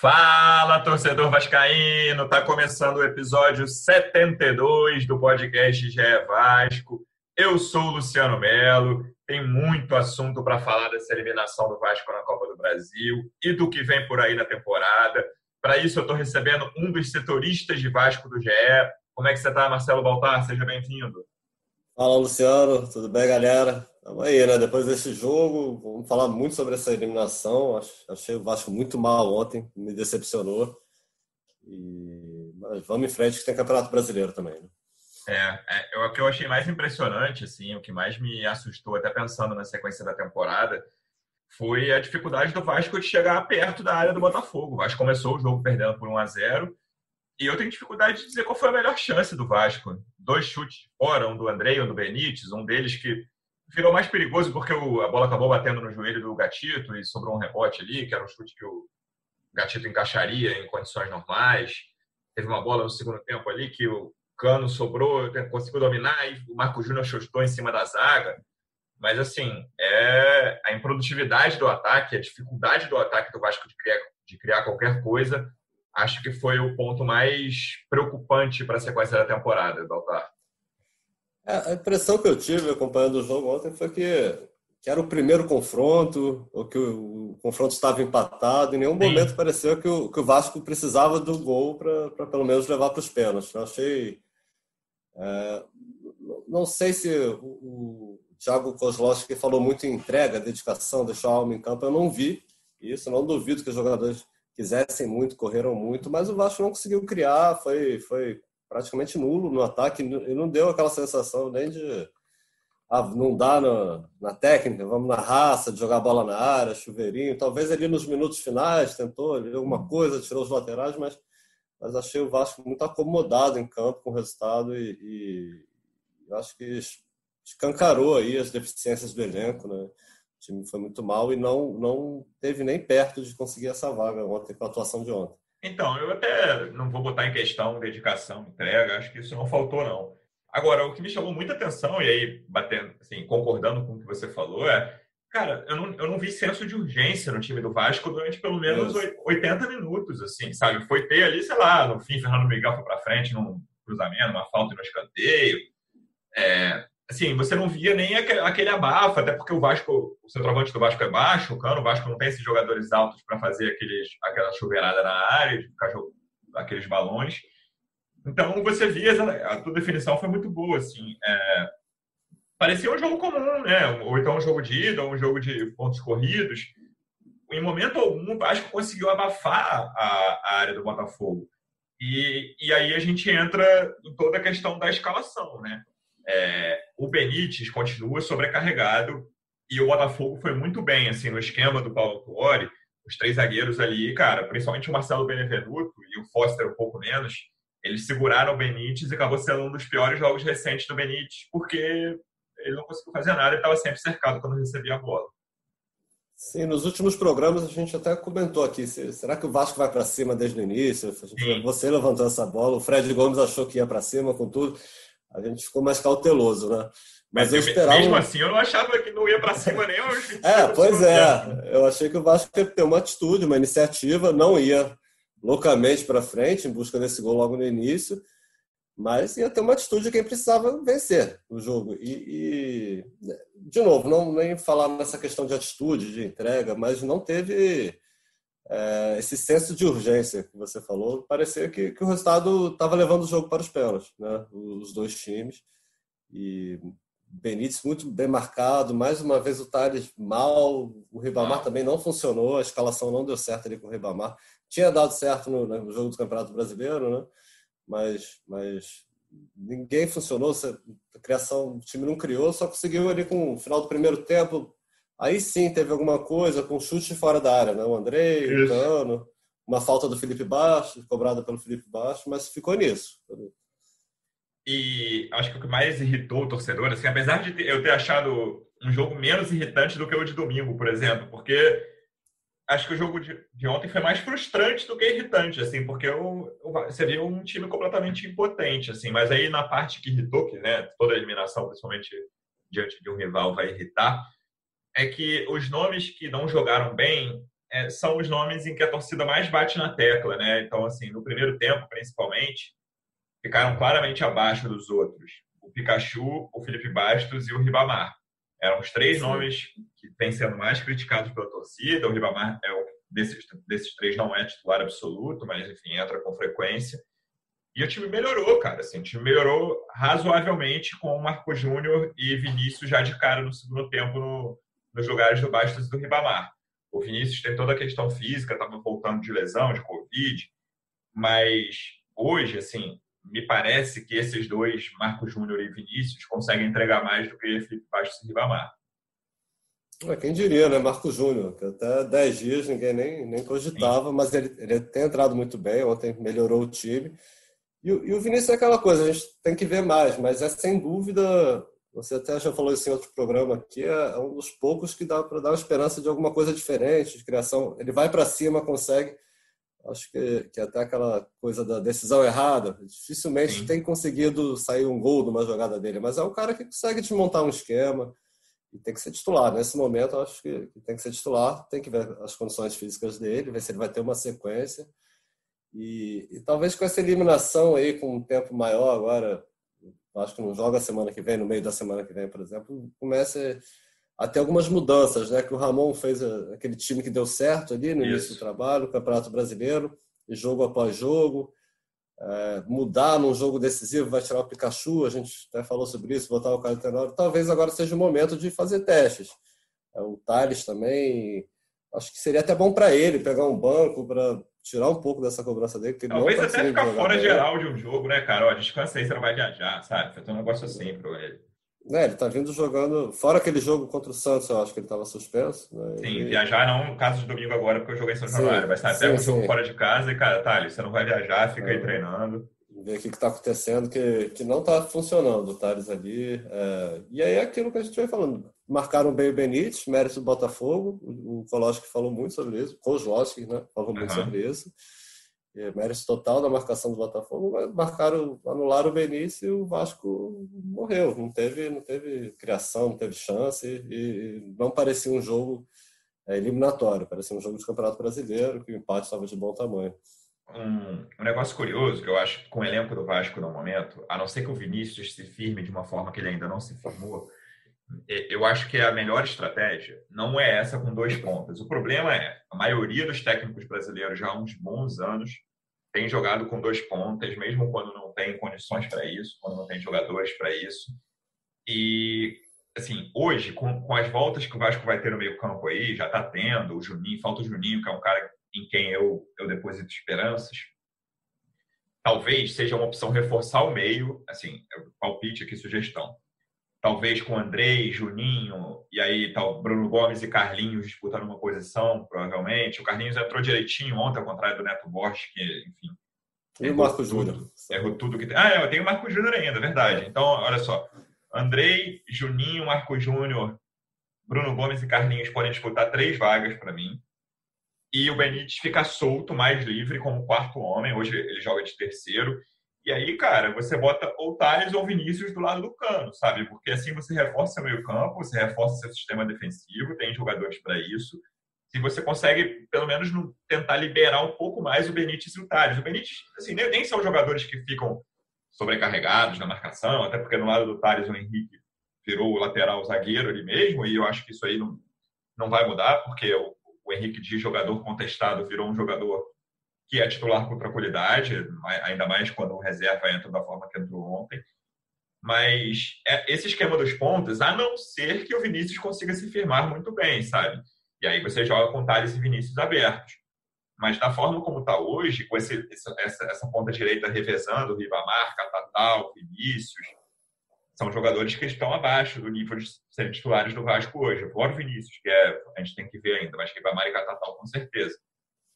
Fala, torcedor vascaíno! Tá começando o episódio 72 do podcast GE Vasco. Eu sou o Luciano Melo. Tem muito assunto para falar dessa eliminação do Vasco na Copa do Brasil e do que vem por aí na temporada. Para isso, eu estou recebendo um dos setoristas de Vasco do GE. Como é que você está, Marcelo Baltar? Seja bem-vindo. Fala, Luciano. Tudo bem, galera? Estamos aí, né? Depois desse jogo, vamos falar muito sobre essa eliminação. Achei o Vasco muito mal ontem, me decepcionou. E... Mas vamos em frente, que tem Campeonato Brasileiro também. Né? É, é, o que eu achei mais impressionante, assim, o que mais me assustou, até pensando na sequência da temporada, foi a dificuldade do Vasco de chegar perto da área do Botafogo. O Vasco começou o jogo perdendo por 1 a 0 e eu tenho dificuldade de dizer qual foi a melhor chance do Vasco. Dois chutes fora, um do André, um do Benítez, um deles que virou mais perigoso porque a bola acabou batendo no joelho do Gatito e sobrou um rebote ali, que era um chute que o Gatito encaixaria em condições normais. Teve uma bola no segundo tempo ali que o Cano sobrou, conseguiu dominar e o Marco Júnior chutou em cima da zaga. Mas, assim, é a improdutividade do ataque, a dificuldade do ataque do Vasco de criar, de criar qualquer coisa, acho que foi o ponto mais preocupante para a sequência da temporada, Baltar. É, a impressão que eu tive acompanhando o jogo ontem foi que, que era o primeiro confronto, ou que o, o confronto estava empatado. Em nenhum Sim. momento pareceu que o, que o Vasco precisava do gol para pelo menos levar para os pênaltis. Eu achei. É, não sei se o, o Thiago Kozlowski falou muito em entrega, dedicação, deixar a alma em campo. Eu não vi isso. Não duvido que os jogadores quisessem muito, correram muito, mas o Vasco não conseguiu criar. Foi, foi praticamente nulo no ataque e não deu aquela sensação nem de ah, não dá na, na, técnica, vamos na raça, de jogar bola na área, chuveirinho. Talvez ali nos minutos finais tentou alguma coisa, tirou os laterais, mas, mas achei o Vasco muito acomodado em campo com o resultado e, e acho que escancarou aí as deficiências do elenco, né? O time foi muito mal e não, não teve nem perto de conseguir essa vaga ontem com a atuação de ontem. Então, eu até não vou botar em questão dedicação, entrega, acho que isso não faltou, não. Agora, o que me chamou muita atenção, e aí, batendo, assim, concordando com o que você falou, é, cara, eu não, eu não vi senso de urgência no time do Vasco durante pelo menos 80 minutos, assim, sabe? Foi ter ali, sei lá, no fim, Fernando Miguel foi para frente num cruzamento, uma falta no escanteio. É, assim, você não via nem aquele abafo, até porque o Vasco, o centroavante do Vasco é baixo, o cano, o Vasco não tem esses jogadores altos para fazer aqueles, aquela chuveirada na área, aqueles balões. Então você via, a tua definição foi muito boa, assim. É, parecia um jogo comum, né? Ou então um jogo de ida, ou um jogo de pontos corridos. Em momento algum, o Vasco conseguiu abafar a, a área do Botafogo. E, e aí a gente entra em toda a questão da escalação, né? É, o Benítez continua sobrecarregado e o Botafogo foi muito bem assim no esquema do Paulo Tuori. Os três zagueiros ali, cara, principalmente o Marcelo Benevenuto e o Foster um pouco menos, eles seguraram o Benítez e acabou sendo um dos piores jogos recentes do Benítez, porque ele não conseguiu fazer nada e estava sempre cercado quando recebia a bola. Sim, nos últimos programas a gente até comentou aqui, será que o Vasco vai para cima desde o início? Você levantou essa bola, o Fred Gomes achou que ia para cima com tudo a gente ficou mais cauteloso, né? Mas, Mas eu esperava. Mesmo assim, eu não achava que não ia para cima nem É, pois é. Eu achei que o Vasco ia ter uma atitude, uma iniciativa, não ia loucamente para frente em busca desse gol logo no início, mas ia ter uma atitude de quem precisava vencer o jogo. E, e de novo, não nem falar nessa questão de atitude, de entrega, mas não teve é, esse senso de urgência que você falou, parecia que, que o resultado estava levando o jogo para os pênaltis, né? os dois times. E Benítez muito bem marcado, mais uma vez o Thales mal, o Ribamar também não funcionou, a escalação não deu certo ali com o Ribamar. Tinha dado certo no, no jogo do Campeonato Brasileiro, né? mas, mas ninguém funcionou, a criação, o time não criou, só conseguiu ali com o final do primeiro tempo Aí sim teve alguma coisa com chute fora da área, né? O Andrei, o Cano. uma falta do Felipe Baixo, cobrada pelo Felipe Baixo, mas ficou nisso. E acho que o que mais irritou o torcedor, assim, apesar de eu ter achado um jogo menos irritante do que o de domingo, por exemplo, porque acho que o jogo de, ontem foi mais frustrante do que irritante, assim, porque o, o, você viu um time completamente impotente, assim, mas aí na parte que irritou, que né, toda eliminação, principalmente diante de um rival, vai irritar, é que os nomes que não jogaram bem é, são os nomes em que a torcida mais bate na tecla, né? Então, assim, no primeiro tempo, principalmente, ficaram claramente abaixo dos outros. O Pikachu, o Felipe Bastos e o Ribamar. Eram os três Sim. nomes que vêm sendo mais criticados pela torcida. O Ribamar é o, desses, desses três não é titular absoluto, mas enfim, entra com frequência. E o time melhorou, cara. Assim, o time melhorou razoavelmente com o Marco Júnior e Vinícius já de cara no segundo tempo no, nos lugares do Bastos e do Ribamar. O Vinícius tem toda a questão física, estava voltando de lesão, de Covid, mas hoje, assim, me parece que esses dois, Marco Júnior e Vinícius, conseguem entregar mais do que Felipe Bastos e Ribamar. É, quem diria, né? Marco Júnior, que até 10 dias ninguém nem, nem cogitava, Sim. mas ele, ele tem entrado muito bem, ontem melhorou o time. E, e, o Vinícius é aquela coisa, a gente tem que ver mais, mas é sem dúvida, você até já falou isso em outro programa aqui, é, é um dos poucos que dá para dar uma esperança de alguma coisa diferente, de criação. Ele vai para cima, consegue acho que, que até aquela coisa da decisão errada, dificilmente Sim. tem conseguido sair um gol de uma jogada dele, mas é um cara que consegue desmontar um esquema e tem que ser titular. Nesse momento, acho que, que tem que ser titular, tem que ver as condições físicas dele, ver se ele vai ter uma sequência. E, e talvez com essa eliminação aí, com um tempo maior agora, acho que não joga a semana que vem, no meio da semana que vem, por exemplo, comece até algumas mudanças, né? Que o Ramon fez eh, aquele time que deu certo ali no Isso. início do trabalho, o Campeonato Brasileiro, jogo após jogo. É, mudar num jogo decisivo, vai tirar o Pikachu, a gente até falou sobre isso, botar o Caio Tenório. Talvez agora seja o momento de fazer testes. É, o Thales também, acho que seria até bom para ele pegar um banco para tirar um pouco dessa cobrança dele. Talvez tá até ficar fora geral de um jogo, né, cara? Ó, descansa aí, você não vai viajar, sabe? Foi um negócio assim para ele. É, ele tá vindo jogando. Fora aquele jogo contra o Santos, eu acho que ele estava suspenso. Né? Sim, e... viajar não no caso de domingo agora, porque eu joguei em São Januário. Vai estar até um jogo fora de casa e, cara, Thales, você não vai viajar, fica é. aí treinando. Ver o que está acontecendo, que, que não está funcionando o Thales ali. É... E aí é aquilo que a gente vem falando. Marcaram bem o Benítez, mérito do Botafogo. O Koloski falou muito sobre isso. Kozlowski, né? Falou muito uhum. sobre isso é, mérito total da marcação do Botafogo, marcaram, anularam o Benício e o Vasco morreu. Não teve, não teve criação, não teve chance e, não parecia um jogo é, eliminatório, parecia um jogo de campeonato brasileiro, que o empate estava de bom tamanho. Um, um, negócio curioso que eu acho com o elenco do Vasco no momento, a não ser que o Vinícius se firme de uma forma que ele ainda não se firmou, eu acho que a melhor estratégia não é essa com dois pontas. O problema é a maioria dos técnicos brasileiros já há uns bons anos tem jogado com dois pontas, mesmo quando não tem condições para isso, quando não tem jogadores para isso. E, assim, hoje, com, com, as voltas que o Vasco vai ter no meio-campo aí, já está tendo, o Juninho, falta o Juninho, que é um cara em quem eu, eu deposito esperanças. Talvez seja uma opção reforçar o meio, assim, palpite aqui, sugestão talvez com Andrei, Juninho, e aí tal Bruno Gomes e Carlinhos disputando uma posição, provavelmente. O Carlinhos entrou direitinho ontem, ao contrário do Neto Borges, que, enfim. E o Marco Júnior. Errou tudo que tem. Ah, é, eu tenho o Marco Júnior ainda, verdade. Então, olha só. Andrei, Juninho, Marco Júnior, Bruno Gomes e Carlinhos podem disputar três vagas para mim. E o Benítez fica solto, mais livre, como quarto homem. Hoje ele joga de terceiro. E aí, cara, você bota ou Thales ou Vinícius do lado do cano, sabe? Porque assim você reforça seu meio-campo, você reforça seu sistema defensivo, tem jogadores para isso. Se você consegue, pelo menos, tentar liberar um pouco mais o Benítez e o Thales. O Benítez, assim, nem, são jogadores que ficam sobrecarregados na marcação, até porque no lado do Thales o Henrique virou o lateral zagueiro ali mesmo, e eu acho que isso aí não, não vai mudar, porque o, o Henrique de jogador contestado virou um jogador que é titular com tranquilidade, ainda mais quando o reserva entra da forma que entrou ontem. Mas é, esse esquema dos pontos, a não ser que o Vinícius consiga se firmar muito bem, sabe? E aí você joga com Thales e Vinícius abertos. Mas da forma como está hoje, com esse, essa, essa ponta direita revezando, Ribamar, Catatal, Vinícius, são jogadores que estão abaixo do nível de serem titulares do Vasco hoje. Fora o Vinícius, que é, a gente tem que ver ainda, mas Ribamar e Catatal com certeza.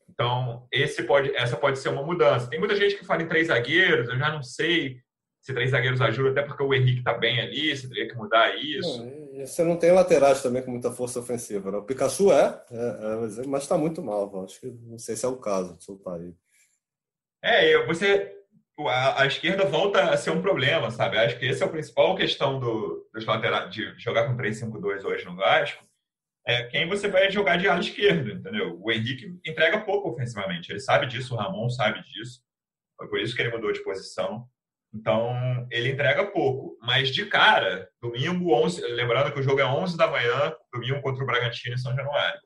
Então, esse pode, essa pode ser uma mudança. Tem muita gente que fala em três zagueiros, eu já não sei se três zagueiros ajudam, até porque o Henrique está bem ali, você teria que mudar isso. Não, você não tem laterais também com muita força ofensiva. Né? O Pikachu é, é, é mas está muito mal. Acho que não sei se é o caso de soltar ele. É, você a, a, esquerda volta a ser um problema, sabe? Acho que essa é a principal questão do, dos laterais, de jogar com 3-5-2 hoje no Vasco. É quem você vai jogar de ala esquerdo, entendeu? O Henrique entrega pouco ofensivamente, ele sabe disso, o Ramon sabe disso. Foi por isso que ele mudou de posição. Então, ele entrega pouco. Mas de cara, domingo, 11, lembrando que o jogo é 11 da manhã, domingo contra o Bragantino em São Januário.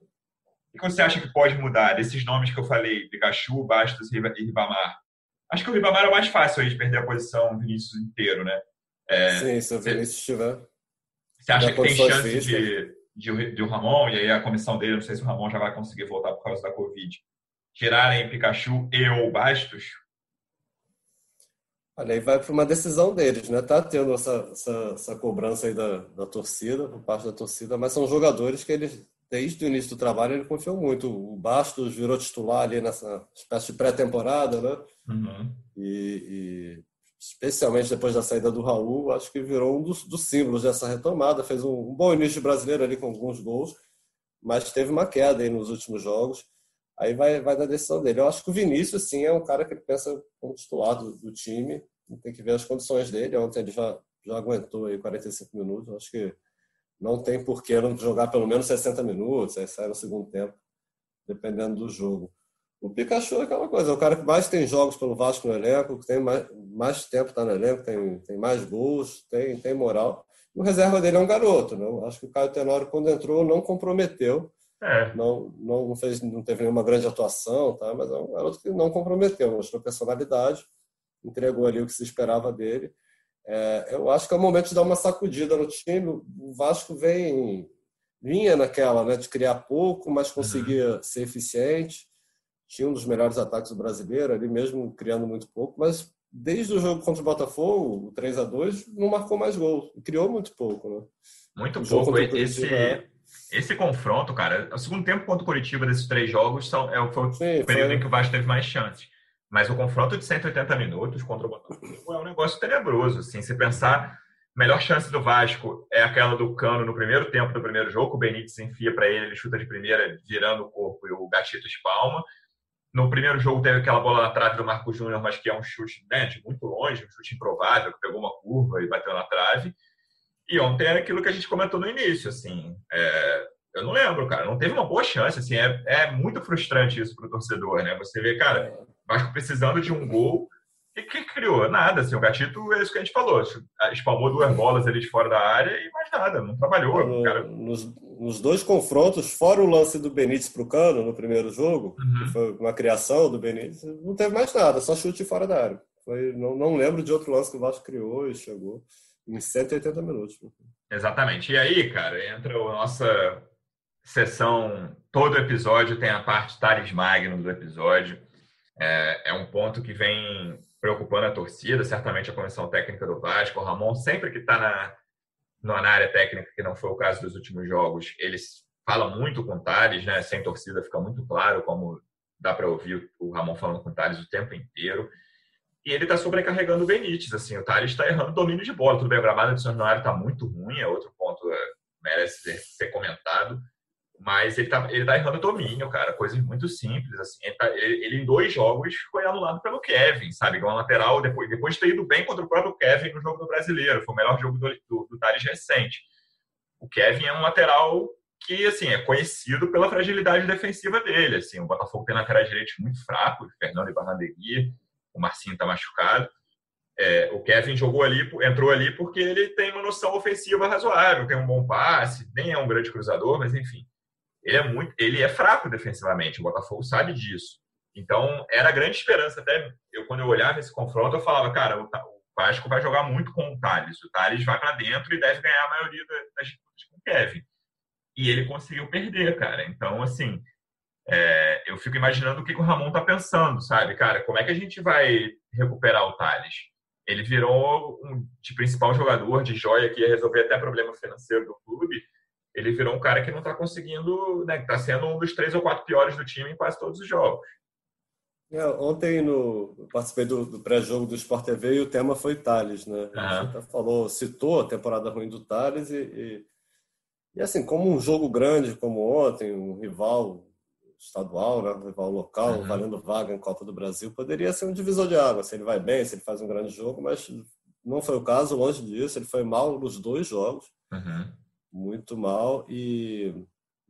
O que você acha que pode mudar desses nomes que eu falei, Pikachu, Bastos e Ribamar? Acho que o Ribamar é o mais fácil aí de perder a posição o Vinícius inteiro, né? É, Sim, se o Vinícius estiver. Você acha que tem chance de, de, de, o Ramon, e aí a comissão dele, não sei se o Ramon já vai conseguir voltar por causa da Covid, tirarem Pikachu e ou Bastos? Olha, aí vai para uma decisão deles, né? Tá tendo essa, essa, essa, cobrança aí da, da torcida, por parte da torcida, mas são jogadores que eles, desde o início do trabalho, ele confiou muito. O Bastos virou titular ali nessa espécie de pré-temporada, né? Uhum. E, e, especialmente depois da saída do Raul, acho que virou um dos, dos símbolos dessa retomada. Fez um, um bom início brasileiro ali com alguns gols, mas teve uma queda aí nos últimos jogos. Aí vai, vai da decisão dele. Eu acho que o Vinícius, sim, é um cara que ele pensa como titular do, do time. Tem que ver as condições dele. Ontem ele já, já aguentou aí 45 minutos. Eu acho que não tem por que não jogar pelo menos 60 minutos, aí sai no segundo tempo, dependendo do jogo. O Pikachu é aquela coisa, é o cara que mais tem jogos pelo Vasco no elenco, que tem mais, mais tempo está no elenco, tem, tem mais gols, tem, tem moral. O reserva dele é um garoto, né? Acho que o Caio Tenório, quando entrou, não comprometeu. É. Não, não, fez, não teve nenhuma grande atuação, tá? mas é um garoto que não comprometeu, mostrou personalidade, entregou ali o que se esperava dele. É, eu acho que é o momento de dar uma sacudida no time. O Vasco vem vinha naquela, né, de criar pouco, mas conseguia uhum. ser eficiente. Tinha um dos melhores ataques do brasileiro, ali mesmo criando muito pouco, mas desde o jogo contra o Botafogo, o 3 a 2 não marcou mais gol. Criou muito pouco, né? Muito o pouco. Esse, é... esse confronto, cara, o segundo tempo contra o Curitiba desses três jogos são, é, foi o Sim, período foi... em que o Vasco teve mais chances. Mas o confronto de 180 minutos contra o Botafogo é um negócio tenebroso. Assim, se pensar, melhor chance do Vasco é aquela do Cano no primeiro tempo do primeiro jogo. O Benítez enfia para ele, ele chuta de primeira, virando o corpo e o Gatito espalma. No primeiro jogo teve aquela bola na trave do Marco Júnior, mas que é um chute né, de muito longe, um chute improvável, que pegou uma curva e bateu na trave. E ontem era aquilo que a gente comentou no início, assim. É, eu não lembro, cara. Não teve uma boa chance, assim. É, é muito frustrante isso para o torcedor, né? Você vê, cara, Vasco precisando de um gol. E que criou? Nada. Assim, o Gatito é isso que a gente falou. Espalmou duas bolas ali de fora da área e mais nada. Não trabalhou. No, cara... nos, nos, dois confrontos, fora o lance do Benítez pro Cano no primeiro jogo, uhum. que foi uma criação do Benítez, não teve mais nada. Só chute fora da área. Foi, não, não lembro de outro lance que o Vasco criou e chegou em 180 minutos. Exatamente. E aí, cara, entra a nossa sessão. Todo episódio tem a parte Thales Magno do episódio é, é um ponto que vem preocupando a torcida, certamente a comissão técnica do Vasco. O Ramon, sempre que está na, na área técnica, que não foi o caso dos últimos jogos, eles falam muito com o Thales, né? sem torcida fica muito claro como dá para ouvir o Ramon falando com o Thales o tempo inteiro. E ele está sobrecarregando o Benítez. Assim, o Thales está errando domínio de bola. Tudo bem, o gramado do São Januário está muito ruim, é outro ponto é, merece ser comentado. Mas ele tá, ele tá errando domínio, cara. Coisas muito simples, assim. Ele, tá, ele, ele, em dois jogos foi anulado pelo Kevin, sabe? Igual lateral, depois, depois de ter ido bem contra o próprio Kevin no jogo do Brasileiro. Foi o melhor jogo do, do, do Thales recente. O Kevin é um lateral que, assim, é conhecido pela fragilidade defensiva dele, assim. O Botafogo tem laterais direitos muito fracos, Fernando e Barnadegui, o Marcinho tá machucado. É, o Kevin jogou ali, entrou ali porque ele tem uma noção ofensiva razoável, tem um bom passe, nem é um grande cruzador, mas enfim ele é muito, ele é fraco defensivamente. O Botafogo sabe disso. Então era grande esperança até eu quando eu olhava esse confronto eu falava, cara, o, Vasco vai jogar muito com o Thales. O Thales vai para dentro e deve ganhar a maioria das disputas com o Kevin. E ele conseguiu perder, cara. Então assim, é, eu fico imaginando o que, que o Ramon tá pensando, sabe, cara? Como é que a gente vai recuperar o Thales? Ele virou um de principal jogador de joia que ia resolver até problema financeiro do clube ele virou um cara que não está conseguindo, né, que está sendo um dos três ou quatro piores do time em quase todos os jogos. É, ontem no, participei do, do pré-jogo do Sport TV e o tema foi Thales, né? Uhum. A gente falou, citou a temporada ruim do Thales e, e, e, assim, como um jogo grande como ontem, um rival estadual, né? um rival local, uhum. valendo vaga em Copa do Brasil, poderia ser um divisor de água, se ele vai bem, se ele faz um grande jogo, mas não foi o caso, longe disso, ele foi mal nos dois jogos, uhum. Muito mal, e,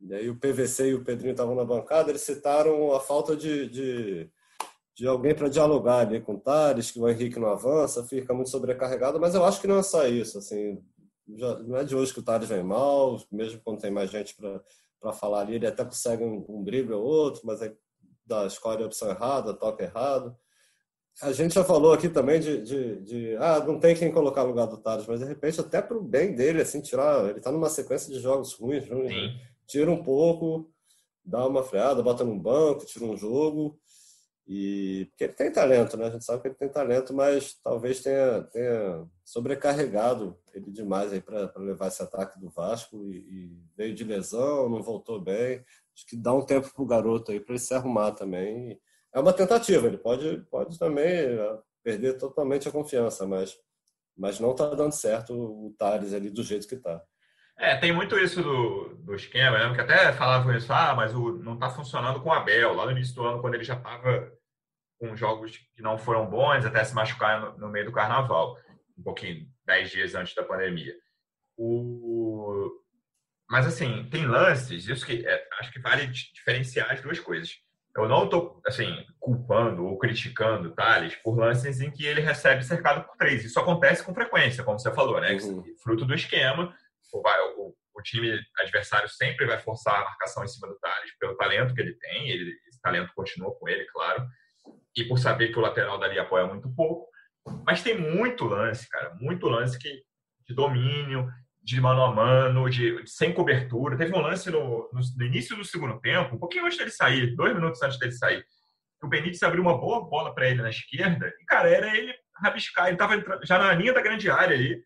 e aí o PVC e o Pedrinho estavam na bancada, eles citaram a falta de, de de alguém para dialogar ali com o Tales, que o Henrique não avança, fica muito sobrecarregado, mas eu acho que não é só isso, assim, já, não é de hoje que o Tales vem mal, mesmo quando tem mais gente para falar ali, ele até consegue um, um drible ou outro, mas aí da escolhe a opção errada, toca errado. A gente já falou aqui também de, de, de, ah, não tem quem colocar no lugar do Tales, mas de repente até para o bem dele, assim, tirar, ele está numa sequência de jogos ruins, ruins né? tira um pouco, dá uma freada, bota no banco, tira um jogo, e porque ele tem talento, né? A gente sabe que ele tem talento, mas talvez tenha, tenha sobrecarregado ele demais aí para levar esse ataque do Vasco e, e, veio de lesão, não voltou bem. Acho que dá um tempo pro garoto aí para ele se arrumar também. É uma tentativa, ele pode, pode também é, perder totalmente a confiança, mas, mas não está dando certo o Thales ali do jeito que está. É, tem muito isso do, do esquema, né? Que até falavam isso, ah, mas o, não está funcionando com o Abel. Lá no início do ano, quando ele já estava com jogos que não foram bons, até se machucar no, no meio do carnaval, um pouquinho, dez dias antes da pandemia. O... Mas, assim, tem lances, isso que é, acho que vale diferenciar as duas coisas. Eu não estou, assim, culpando ou criticando Thales por lances em que ele recebe cercado por três. Isso acontece com frequência, como você falou, né? Uhum. Fruto do esquema. O, o, o, time adversário sempre vai forçar a marcação em cima do Thales pelo talento que ele tem. Ele, esse talento continua com ele, claro e por saber que o lateral dali apoia muito pouco. Mas tem muito lance, cara, muito lance que, de domínio, de mano a mano, de, sem cobertura. Teve um lance no, no, no, início do segundo tempo, um pouquinho antes dele sair, dois minutos antes dele sair, o Benítez abriu uma boa bola para ele na esquerda e, cara, era ele rabiscar. Ele estava já na linha da grande área ali.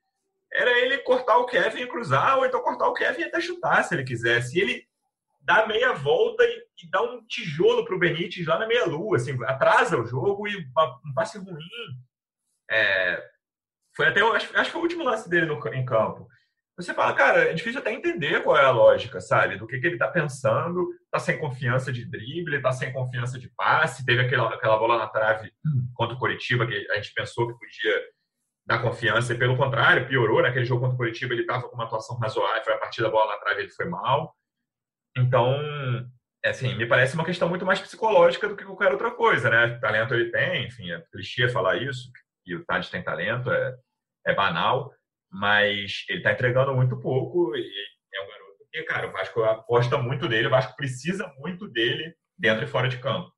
Era ele cortar o Kevin e cruzar, ou então cortar o Kevin e até chutar, se ele quisesse. E ele dá meia volta e, e dá um tijolo para o Benítez lá na meia-lua, assim, atrasa o jogo e um passe ruim. É, foi até, acho, acho que foi o último lance dele no, em campo. Você fala, cara, é difícil até entender qual é a lógica, sabe? Do que, que ele está pensando, tá sem confiança de drible, tá sem confiança de passe, teve aquela, aquela bola na trave contra o Coritiba que a gente pensou que podia dar confiança e pelo contrário, piorou. Naquele jogo contra o Coritiba ele estava com uma atuação razoável, foi a partir da bola na trave ele foi mal. Então, é assim, me parece uma questão muito mais psicológica do que qualquer outra coisa, né? Talento ele tem, enfim, é clichê falar isso, que o Tades tem talento, é, é banal, mas ele está entregando muito pouco e é um garoto que, cara, o Vasco aposta muito dele, o Vasco precisa muito dele dentro e fora de campo.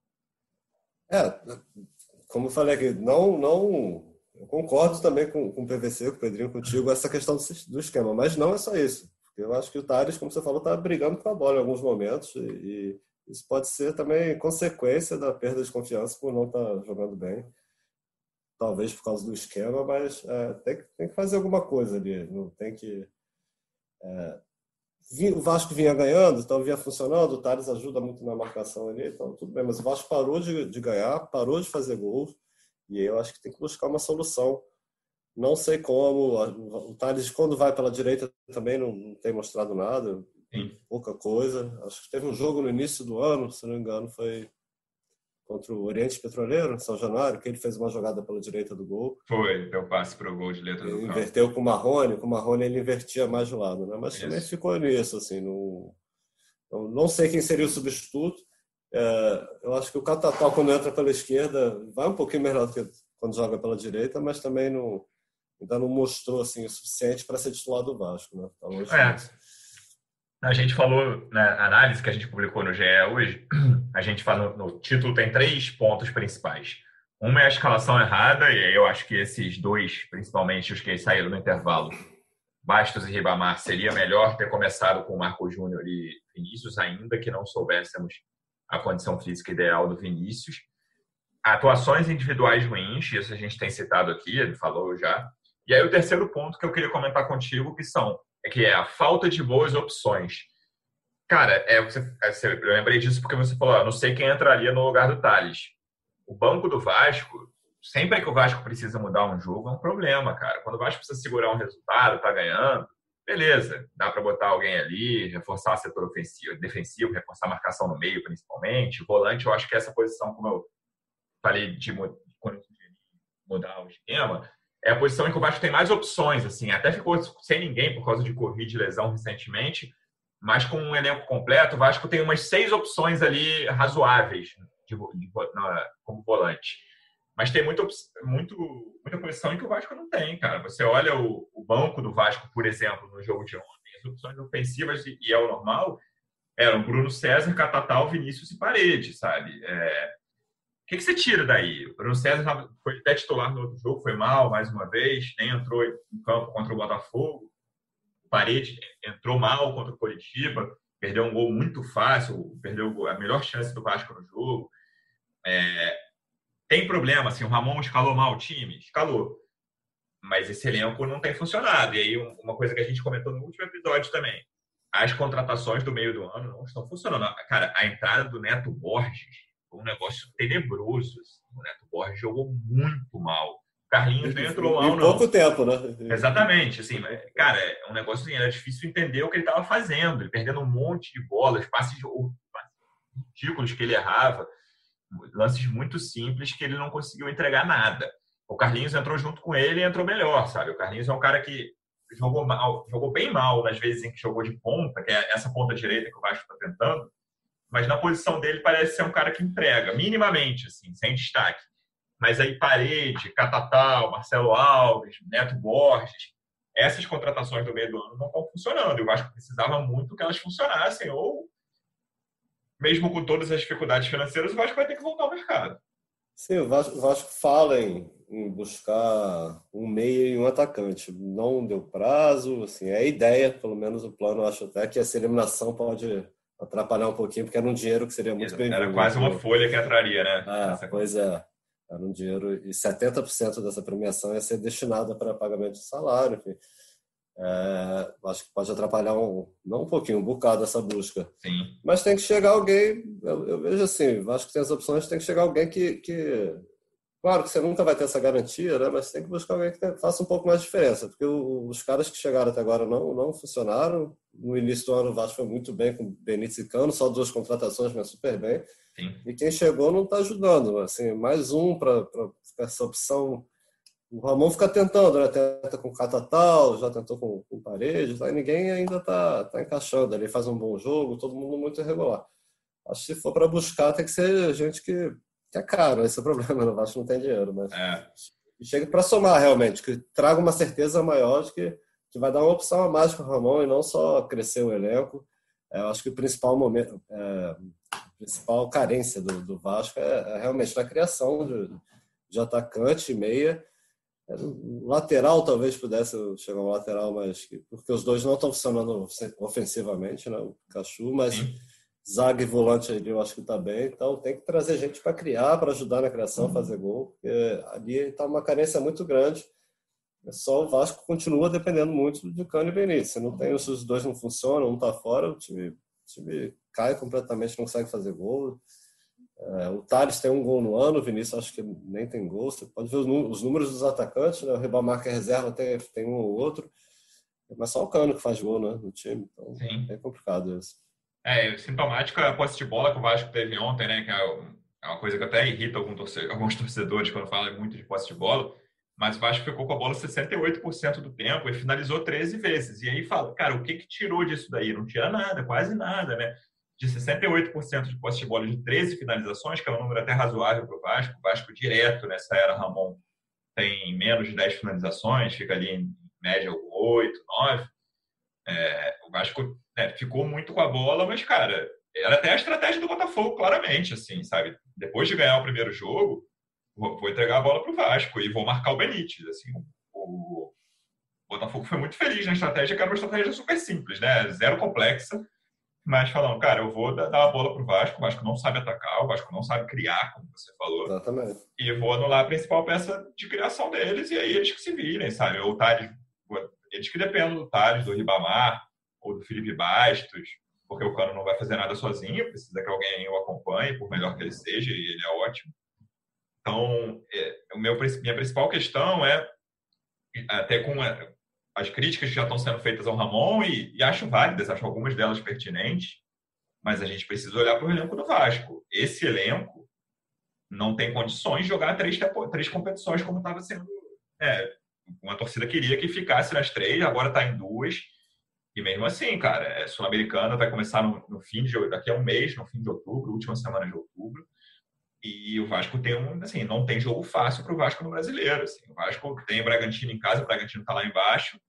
É, como eu falei aqui, não, não, eu concordo também com, com o PVC, com o Pedrinho, contigo, essa questão do, do esquema, mas não é só isso. Eu acho que o Tales, como você falou, está brigando com a bola em alguns momentos e, isso pode ser também consequência da perda de confiança por não estar tá jogando bem. Talvez por causa do esquema, mas é, tem, que, tem que fazer alguma coisa ali. Não tem que. É, o Vasco vinha ganhando, então vinha funcionando, o Thales ajuda muito na marcação ali, então tudo bem, mas o Vasco parou de, de ganhar, parou de fazer gols, e eu acho que tem que buscar uma solução não sei como. O Thales, quando vai pela direita, também não, não tem mostrado nada. Sim. Pouca coisa. Acho que teve um jogo no início do ano, se não me engano, foi contra o Oriente Petroleiro, São Januário, que ele fez uma jogada pela direita do gol. Foi, deu passe para o gol de letra ele do campo. Inverteu com o Marrone, com o Marrone ele invertia mais do lado, né? Mas Isso. também ficou nisso, assim, não, não sei quem seria o substituto. É, eu acho que o Catatal, quando entra pela esquerda, vai um pouquinho melhor do que quando joga pela direita, mas também não, ainda não mostrou assim, o suficiente para ser titular do Vasco. Né? Tá é. A gente falou na análise que a gente publicou no GE hoje, a gente fala no título tem três pontos principais. Uma é a escalação errada, e eu acho que esses dois, principalmente os que saíram no intervalo, Bastos e Ribamar, seria melhor ter começado com o Marco Júnior e Vinícius, ainda que não soubéssemos a condição física ideal do Vinícius. Atuações individuais ruins, isso a gente tem citado aqui, ele falou já. E aí o terceiro ponto que eu queria comentar contigo, que são que é a falta de boas opções. Cara, é, você, é, eu lembrei disso porque você falou, não sei quem entraria no lugar do Thales. O banco do Vasco, sempre que o Vasco precisa mudar um jogo, é um problema, cara. Quando o Vasco precisa segurar um resultado, tá ganhando, beleza, dá para botar alguém ali, reforçar o setor ofensivo, defensivo, reforçar a marcação no meio, principalmente. O volante, eu acho que essa posição, como eu falei de mudar o esquema, é a posição em que o Vasco tem mais opções, assim, até ficou sem ninguém por causa de Covid e lesão recentemente, mas com um elenco completo, o Vasco tem umas seis opções ali razoáveis de, de, na, como volante. Mas tem muito, muito, muita posição em que o Vasco não tem, cara. Você olha o, o banco do Vasco, por exemplo, no jogo de ontem, as opções ofensivas, e é o normal, eram Bruno César, Catatal, Vinícius e Parede, sabe? É... O que, que você tira daí? O Bruno César foi até titular no outro jogo, foi mal mais uma vez, nem entrou em campo contra o Botafogo. Parede entrou mal contra o Curitiba, perdeu um gol muito fácil, perdeu a melhor chance do Vasco no jogo. É, tem problema, assim, o Ramon escalou mal o time? Escalou. Mas esse elenco não tem funcionado. E aí, uma coisa que a gente comentou no último episódio também. As contratações do meio do ano não estão funcionando. Cara, a entrada do Neto Borges foi um negócio tenebroso. Assim. O Neto Borges jogou muito mal. O Carlinhos nem entrou mal, não. Em pouco tempo, né? Exatamente. Assim, cara, é um negócio assim, era difícil entender o que ele estava fazendo. Ele perdendo um monte de bolas, passes ridículos que ele errava lances muito simples que ele não conseguiu entregar nada. O Carlinhos entrou junto com ele e entrou melhor, sabe? O Carlinhos é um cara que jogou mal, jogou bem mal nas vezes em que jogou de ponta, que é essa ponta direita que o Vasco está tentando, mas na posição dele parece ser um cara que entrega, minimamente, assim, sem destaque. Mas aí Parede, Catatal, Marcelo Alves, Neto Borges, essas contratações do meio do ano não estão funcionando. E o Vasco precisava muito que elas funcionassem, ou mesmo com todas as dificuldades financeiras, o Vasco vai ter que voltar ao mercado. Sim, o Vasco, o Vasco fala em, em, buscar um meia e um atacante. Não deu prazo, assim, é a ideia, pelo menos o plano, acho até que essa eliminação pode atrapalhar um pouquinho, porque era um dinheiro que seria muito bem-vindo. Era quase uma folha que entraria, né? Ah, pois é. Era um dinheiro, e 70% dessa premiação ia ser destinada para pagamento de salário, enfim. É, acho que pode atrapalhar um, não um pouquinho, um bocado essa busca. Sim. Mas tem que chegar alguém, eu, eu, vejo assim, acho que tem as opções, tem que chegar alguém que, que, Claro que você nunca vai ter essa garantia, né? mas tem que buscar alguém que faça um pouco mais de diferença, porque os caras que chegaram até agora não, não funcionaram. No início do ano o Vasco foi muito bem com Benítez e Cano, só duas contratações, mas super bem. Sim. E quem chegou não está ajudando. Assim, mais um para essa opção o Ramon fica tentando, né? Tenta com Catatal, já tentou com, com Paredes, aí ninguém ainda está tá encaixando. Ele faz um bom jogo, todo mundo muito irregular. Acho que se for para buscar, tem que ser gente que, que é caro. Esse é o problema, no Vasco não tem dinheiro, mas é. chega para somar realmente, que traga uma certeza maior de que, que vai dar uma opção a mais para o Ramon e não só crescer o elenco. É, eu acho que o principal momento, é, principal carência do, do Vasco é, é realmente na criação de, de atacante e meia lateral talvez pudesse chegar um lateral, mas porque os dois não estão funcionando ofensivamente, né? O Cachu, mas Sim. Zaga e volante ali eu acho que está bem. Então tem que trazer gente para criar, para ajudar na criação, uhum. fazer gol. Porque ali está uma carência muito grande. É só o Vasco continua dependendo muito de Cano e Benítez. Se não tem, os dois não funcionam, um está fora, o time, o time cai completamente, não consegue fazer gol. É, o Thales tem um gol no ano, o Vinícius acho que nem tem gol. Você pode ver os números dos atacantes, né? O Ribamar que é reserva tem, tem um ou outro. Mas só o Cano que faz gol né, no time. Então Sim. é complicado isso. É, sintomático é a posse de bola que o Vasco teve ontem, né? Que é, é uma coisa que até irrita alguns torcedores quando fala muito de posse de bola. Mas o Vasco ficou com a bola 68% do tempo e finalizou 13 vezes. E aí fala, cara, o que, que tirou disso daí? Não tira nada, quase nada, né? de 68% de posse de bola de 13 finalizações, que é um número até razoável para o Vasco. O Vasco direto nessa era Ramon tem menos de 10 finalizações, fica ali em média 8, 9. É, o Vasco né, ficou muito com a bola, mas, cara, era até a estratégia do Botafogo, claramente, assim, sabe? Depois de ganhar o primeiro jogo, vou entregar a bola para o Vasco e vou marcar o Benítez. Assim, o, Botafogo foi muito feliz na estratégia, que era uma estratégia super simples, né? Zero complexa mas falando, cara, eu vou dar a bola pro Vasco, o Vasco não sabe atacar, o Vasco não sabe criar, como você falou. Exatamente. E vou anular a principal peça de criação deles, e aí eles que se virem, sabe? O Tades, eles que dependem do Thales, do Ribamar ou do Felipe Bastos, porque o Cano não vai fazer nada sozinho, precisa que alguém o acompanhe, por melhor que ele seja, e ele é ótimo. Então, é, o meu, minha principal questão é, até com as críticas que já estão sendo feitas ao Ramon, e, e acho válidas, acho algumas delas pertinentes, mas a gente precisa olhar para o elenco do Vasco. Esse elenco não tem condições de jogar três, três competições como estava sendo. É, uma torcida queria que ficasse nas três, agora está em duas. E mesmo assim, cara, é, Sul-Americana vai começar no, no, fim de daqui a um mês, no fim de outubro, última semana de outubro. E o Vasco tem um, assim, não tem jogo fácil para o Vasco no brasileiro. Assim. O Vasco tem o Bragantino em casa, o Bragantino está lá embaixo,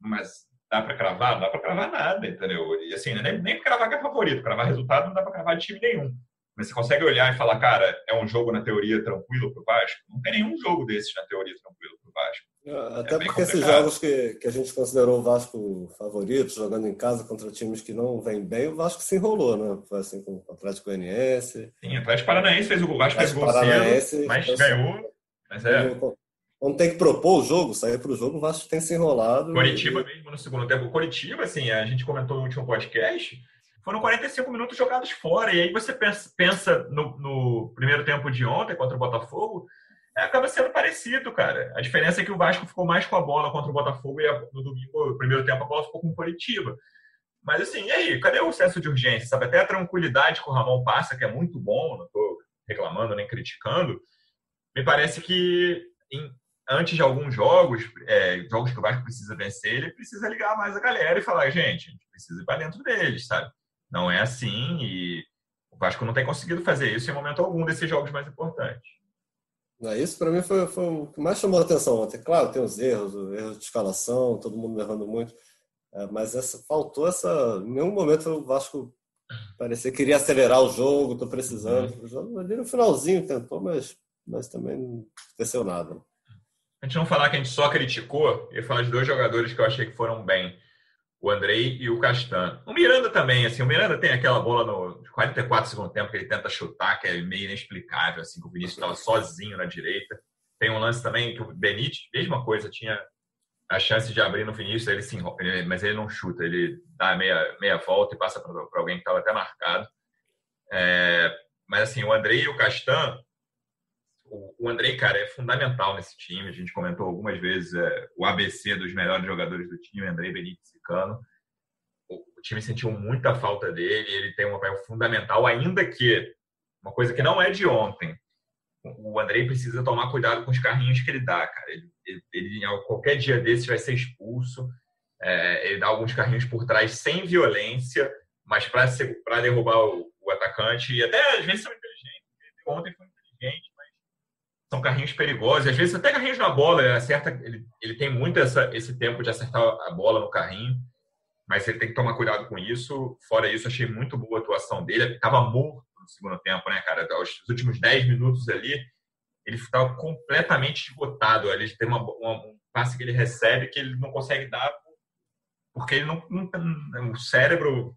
mas dá para cravar? Não dá para cravar nada, entendeu? E assim, nem, nem cravar que é favorito, cravar resultado não dá para cravar de time nenhum. Mas você consegue olhar e falar, cara, é um jogo na teoria tranquilo para o Vasco? Não tem nenhum jogo desses na teoria tranquilo para o Vasco. É, até é porque esses jogos que, que a gente considerou o Vasco favorito, jogando em casa contra times que não vêm bem, o Vasco se enrolou, né? Foi assim com o Atlético Goianiense. Sim, o Atlético Paranaense fez o gol, Vasco fez o gol cedo, mas ganhou. Mas é. Quando tem que propor o jogo, sair para o jogo, o Vasco tem se enrolado. Curitiba e... mesmo no segundo tempo. Curitiba, assim, a gente comentou no último podcast, foram 45 minutos jogados fora. E aí você pensa, pensa no, no primeiro tempo de ontem contra o Botafogo, acaba sendo parecido, cara. A diferença é que o Vasco ficou mais com a bola contra o Botafogo e no domingo, no primeiro tempo, a bola ficou com o Curitiba. Mas assim, e aí? Cadê o senso de urgência? Sabe? Até a tranquilidade que o Ramon passa, que é muito bom, não estou reclamando nem criticando, me parece que em, antes de alguns jogos, é, jogos que o Vasco precisa vencer, ele precisa ligar mais a galera e falar, gente, a gente precisa ir para dentro deles, sabe? Não é assim e o Vasco não tem conseguido fazer isso em momento algum desses jogos mais importantes. Isso para mim foi, foi, o que mais chamou a atenção ontem. Claro, tem os erros, o erro de escalação, todo mundo errando muito, é, mas essa, faltou essa. Em nenhum momento o Vasco parecia que queria acelerar o jogo, estou precisando. Uhum. O jogo ali no finalzinho tentou, mas, mas também não aconteceu nada a gente não falar que a gente só criticou, eu ia falar de dois jogadores que eu achei que foram bem. O Andrei e o Castan. O Miranda também, assim, o Miranda tem aquela bola no 44 segundo tempo que ele tenta chutar, que é meio inexplicável, assim, que o Vinícius estava sozinho na direita. Tem um lance também que o Benítez, mesma coisa, tinha a chance de abrir no Vinícius, ele se enrola, mas ele não chuta, ele dá meia, meia volta e passa para alguém que estava até marcado. É, mas assim, o Andrei e o Castan, o Andrei, cara, é fundamental nesse time. A gente comentou algumas vezes é, o ABC dos melhores jogadores do time, Andrei Benítez e Cano. O, time sentiu muita falta dele, ele tem um papel fundamental, ainda que, uma coisa que não é de ontem, o Andrei precisa tomar cuidado com os carrinhos que ele dá, cara. Ele, ele, ele qualquer dia desses vai ser expulso. É, ele dá alguns carrinhos por trás sem violência, mas para derrubar o, o, atacante, e até às vezes são inteligentes. Ontem foi inteligente, são carrinhos perigosos. Às vezes, até carrinhos na bola, ele, acerta, ele, ele tem muito essa, esse tempo de acertar a bola no carrinho, mas ele tem que tomar cuidado com isso. Fora isso, achei muito boa a atuação dele. Ele estava morto no segundo tempo, né, cara? Os últimos 10 minutos ali, ele estava completamente esgotado. Ele tem uma, uma, um passe que ele recebe que ele não consegue dar porque ele não, não o cérebro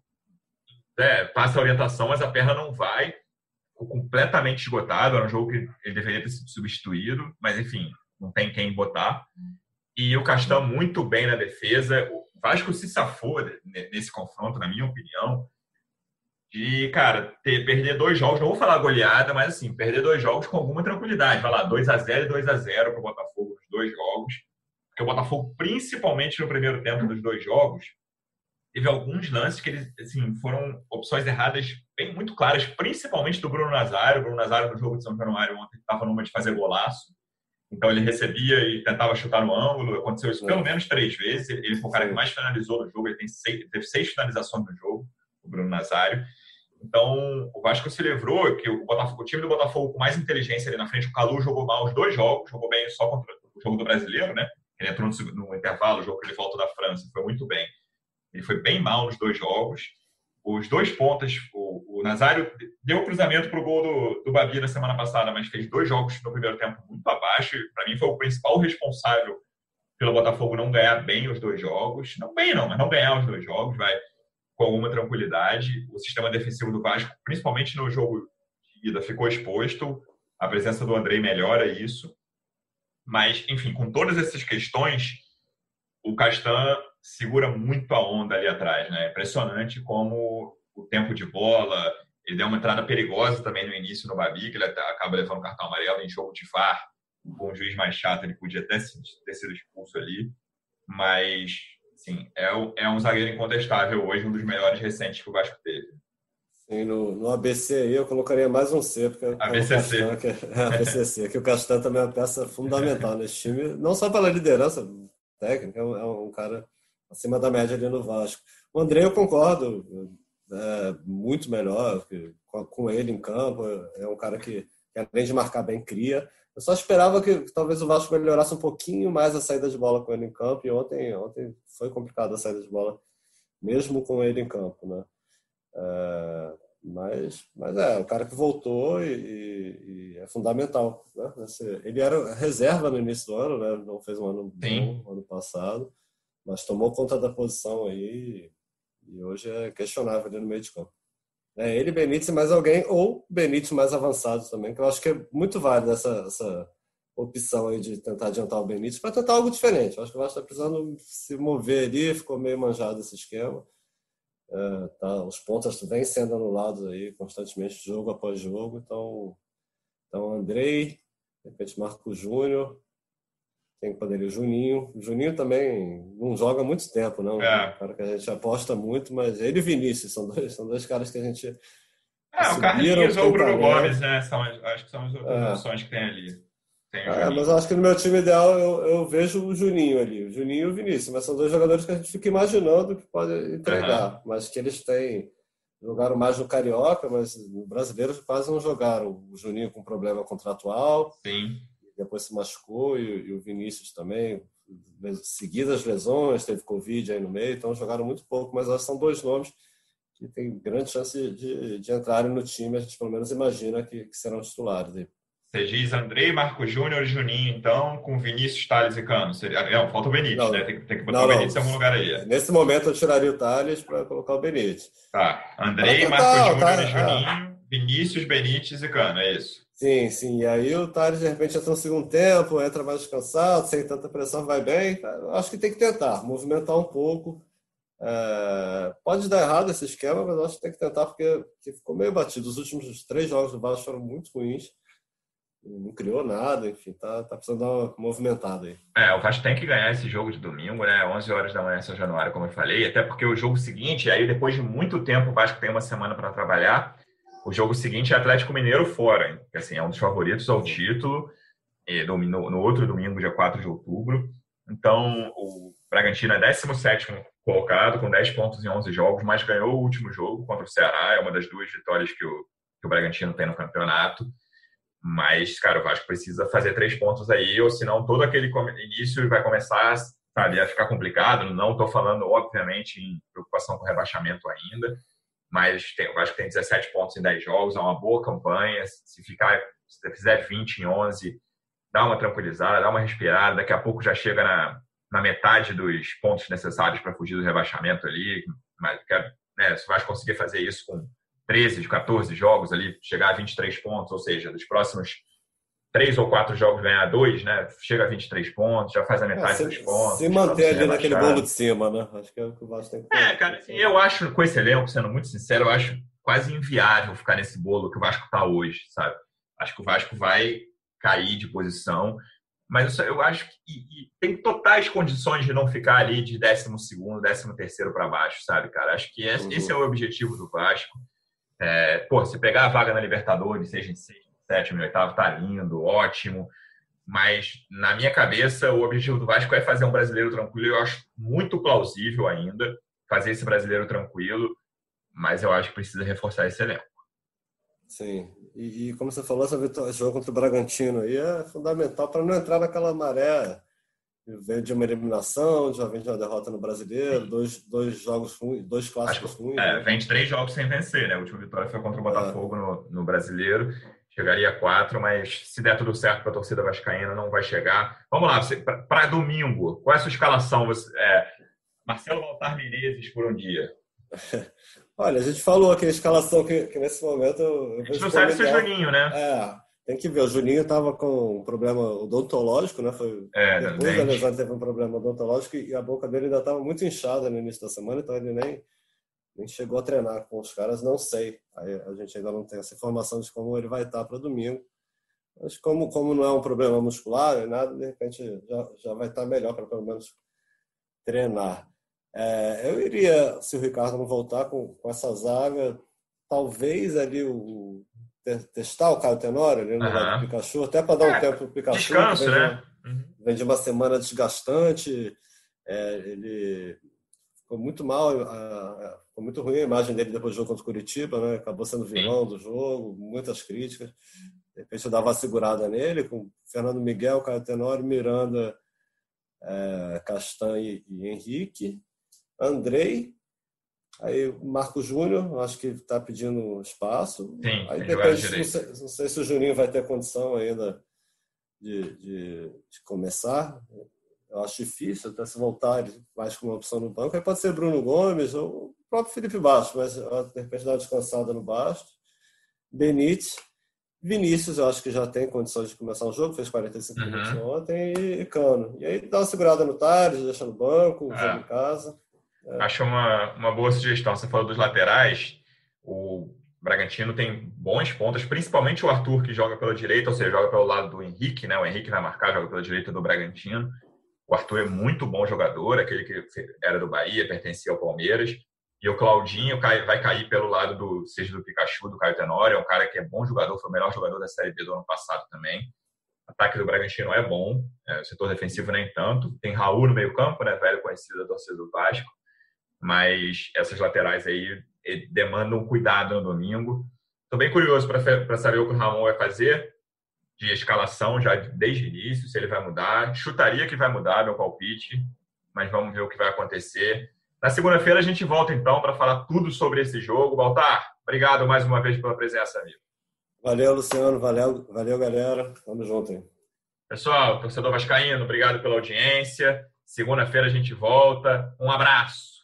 é, passa a orientação, mas a perna não vai ficou completamente esgotado. Era um jogo que ele deveria ter sido substituído, mas enfim, não tem quem botar. E o Castão muito bem na defesa. Vasco se safou nesse confronto, na minha opinião. De, cara, ter, perder dois jogos, não vou falar goleada, mas assim, perder dois jogos com alguma tranquilidade. Vai lá, 2 a 0 e 2 a 0 para o Botafogo nos dois jogos. Porque o Botafogo, principalmente no primeiro tempo dos dois jogos, teve alguns lances que eles, assim, foram opções erradas bem muito claras, principalmente do Bruno Nazário. O Bruno Nazário, no jogo de São Januário ontem, estava numa de fazer golaço. Então ele recebia e tentava chutar no ângulo. Aconteceu isso pelo menos três vezes. Ele foi o cara que mais finalizou no jogo. Ele tem seis, teve seis finalizações no jogo, o Bruno Nazário. Então, o Vasco se livrou que o, Botafogo, o time do Botafogo com mais inteligência ali na frente, o Calu jogou mal os dois jogos, jogou bem só contra o jogo do brasileiro, né? Ele entrou no, no intervalo, o jogo que ele voltou da França, foi muito bem. Ele foi bem mal nos dois jogos. Os dois pontas, o, o Nazário deu o cruzamento para o gol do, do Babi na semana passada, mas fez dois jogos no primeiro tempo muito abaixo. Para mim, foi o principal responsável pelo Botafogo não ganhar bem os dois jogos. Não bem, não, mas não ganhar os dois jogos, vai com alguma tranquilidade. O sistema defensivo do Vasco, principalmente no jogo de ida, ficou exposto. A presença do Andrei melhora isso. Mas, enfim, com todas essas questões, o Castan segura muito a onda ali atrás, né? Impressionante como o tempo de bola, ele deu uma entrada perigosa também no início no Babi, que ele acaba levando cartão amarelo em jogo de VAR. Com um juiz mais chato, ele podia até ter sido expulso ali. Mas, sim, é, é um zagueiro incontestável hoje, um dos melhores recentes que o Vasco teve. Sim, no, no ABC aí eu colocaria mais um C, porque ABCC. É, que, é, ABCC, que o Castan também é uma peça fundamental nesse time, não só pela liderança técnica, é um, é um cara acima da média ali no Vasco. O André, eu concordo, é muito melhor com, ele em campo, é um cara que, além de marcar bem, cria. Eu só esperava que, talvez o Vasco melhorasse um pouquinho mais a saída de bola com ele em campo, e ontem, ontem foi complicado a saída de bola, mesmo com ele em campo, né? É, mas, mas é, o cara que voltou e, e, e é fundamental. Né? Ele era reserva no início do ano, né? não fez um ano bom ano passado, mas tomou conta da posição aí e hoje é questionável ali no meio de campo. É ele, Benítez mais alguém, ou Benítez mais avançado também, que eu acho que é muito válido essa, essa opção aí de tentar adiantar o Benítez para tentar algo diferente. Eu acho que o Vasco está precisando se mover ali, ficou meio manjado esse esquema. É, tá, os pontos vêm sendo anulados aí constantemente, jogo após jogo. Então, então Andrei, de repente Marco Júnior, quem poderia? O Juninho. O Juninho também não joga há muito tempo, não. É. Um cara que a gente aposta muito, mas ele e Vinícius são dois, são dois caras que a gente. É, o Carlinhos ou o Bruno Gomes, né? São, acho que são as outras é. opções que tem ali. É, mas eu acho que no meu time ideal eu, eu, vejo o Juninho ali, o Juninho e o Vinícius, mas são dois jogadores que a gente fica imaginando que pode entregar, uhum. mas que eles têm jogaram mais no Carioca, mas no Brasileiro quase não jogaram. O Juninho com problema contratual, Sim. Depois se machucou, e, e o Vinícius também, seguidas lesões, teve Covid aí no meio, então jogaram muito pouco, mas são dois nomes que têm grande chance de, de entrarem no time, a gente pelo menos imagina que, que serão titulares. Você diz Andrei, Marco Júnior e Juninho, então, com Vinícius, Thales e Cano. Seria... Não, falta o Benítez, não, né? Tem, tem, que botar não, o Benítez em algum lugar aí. Nesse momento eu tiraria o Thales para colocar o Benítez. Tá. Andrei, Marco tá, Júnior tá, e Juninho. Vinícius, Benítez e Cano, é isso? Sim, sim. E aí o Thales, de repente, entra no segundo tempo, entra mais descansado, sem tanta pressão, vai bem. Acho que tem que tentar, movimentar um pouco. É... Pode dar errado esse esquema, mas acho que tem que tentar, porque ficou meio batido. Os últimos três jogos do Vasco foram muito ruins não criou nada, enfim, tá, tá precisando dar uma movimentada aí. É, o Vasco tem que ganhar esse jogo de domingo, né? 11 horas da manhã, São Januário, como eu falei, até porque o jogo seguinte, aí depois de muito tempo, o Vasco tem uma semana para trabalhar. O jogo seguinte é Atlético Mineiro fora, hein? que assim, é um dos favoritos ao título, no, no outro domingo, dia 4 de outubro. Então, o Bragantino é 17 colocado, com 10 pontos em 11 jogos, mas ganhou o último jogo contra o Ceará, é uma das duas vitórias que o, que o Bragantino tem no campeonato. Mas, cara, o Vasco precisa fazer três pontos aí, ou senão todo aquele início vai começar sabe, a ficar complicado. Não estou falando, obviamente, em preocupação com rebaixamento ainda, mas tem, o Vasco tem 17 pontos em 10 jogos, é uma boa campanha. Se ficar, se fizer 20 em 11, dá uma tranquilizada, dá uma respirada. Daqui a pouco já chega na, na metade dos pontos necessários para fugir do rebaixamento ali. Mas né, o Vasco conseguir fazer isso com 13 de 14 jogos ali, chegar a 23 pontos, ou seja, dos próximos três ou quatro jogos ganhar dois, né? Chega a 23 pontos, já faz a metade é, dos pontos. Se manter ali naquele bolo de cima, né? Acho que é o que o Vasco tem que É, cara, eu acho, com esse elenco, sendo muito sincero, eu acho quase inviável ficar nesse bolo que o Vasco está hoje, sabe? Acho que o Vasco vai cair de posição, mas eu acho que e, e tem totais condições de não ficar ali de 12 segundo, 13 terceiro para baixo, sabe, cara? Acho que esse, uhum. esse é o objetivo do Vasco. É, pô, se pegar a vaga na Libertadores, seja em sexto, sétimo e oitavo, tá lindo, ótimo. Mas, na minha cabeça, o objetivo do Vasco é fazer um brasileiro tranquilo. Eu acho muito plausível ainda fazer esse brasileiro tranquilo, mas eu acho que precisa reforçar esse elenco. Sim, e, e como você falou, esse jogo contra o Bragantino aí é fundamental para não entrar naquela maré Veio de uma eliminação, já vem de uma derrota no Brasileiro, dois, dois jogos ruins, dois clássicos ruins. É, né? vem de três jogos sem vencer, né? A última vitória foi contra o Botafogo é. no, no Brasileiro. Chegaria a quatro, mas se der tudo certo para a torcida vascaína, não vai chegar. Vamos lá, para domingo, qual é a sua escalação? Você, é, Marcelo Valtar Menezes por um dia. Olha, a gente falou aqui a escalação que, que nesse momento... a gente não sabe se é Juninho, né? É, tem que ver, o Juninho estava com um problema odontológico, né? Foi, é, depois da lesão teve um problema odontológico e a boca dele ainda estava muito inchada no início da semana, então ele nem, nem chegou a treinar com os caras, não sei. Aí a gente ainda não tem essa informação de como ele vai estar para domingo. Mas como, como não é um problema muscular, nem nada, de repente já, já vai estar melhor para pelo menos treinar. É, eu iria, se o Ricardo não voltar com, com essa zaga, talvez ali o, testar o Caio Tenório ali no uhum. do Pikachu, até para dar um é, tempo para o Pikachu. Descanso, vem né? De, uhum. Vem de uma semana desgastante, é, ele ficou muito mal, ficou muito ruim a imagem dele depois do jogo contra o Curitiba, né? Acabou sendo vilão do jogo, muitas críticas. De repente eu dava uma segurada nele, com Fernando Miguel, Caio Tenório, Miranda, é, Castanhe e Henrique. Andrei, Aí o Marco Júnior, acho que está pedindo espaço. Sim, aí depende, não sei, não sei, se o Juninho vai ter condição ainda de, de, de, começar. Eu acho difícil, até se voltar mais com uma opção no banco. Aí pode ser Bruno Gomes ou o próprio Felipe Bastos, mas de repente dá uma descansada no Bastos. Benítez. Vinícius, eu acho que já tem condições de começar o jogo, fez 45 uhum. minutos ontem, e Cano. E aí dá uma segurada no Tales, deixa no banco, é. jogo em casa. Acho uma, uma boa sugestão. Você falou dos laterais. O Bragantino tem bons pontos, principalmente o Arthur, que joga pela direita, ou seja, joga pelo lado do Henrique, né? O Henrique vai marcar, joga pela direita do Bragantino. O Arthur é muito bom jogador, aquele que era do Bahia, pertencia ao Palmeiras. E o Claudinho vai cair pelo lado do, seja do Pikachu, do Caio Tenório, é um cara que é bom jogador, foi o melhor jogador da Série B do ano passado também. Ataque do Bragantino é bom, é, o setor defensivo nem tanto. Tem Raul no meio campo, né, velho conhecido da torcida do Vasco mas essas laterais aí eh, demandam cuidado no domingo. Estou bem curioso para saber o que o Ramon vai fazer de escalação já desde o início, se ele vai mudar. Chutaria que vai mudar, meu palpite, mas vamos ver o que vai acontecer. Na segunda-feira a gente volta então para falar tudo sobre esse jogo. Baltar, obrigado mais uma vez pela presença, amigo. Valeu, Luciano. Valeu, valeu galera. Tamo junto hein? Pessoal, torcedor Vascaíno, obrigado pela audiência. Segunda-feira a gente volta. Um abraço.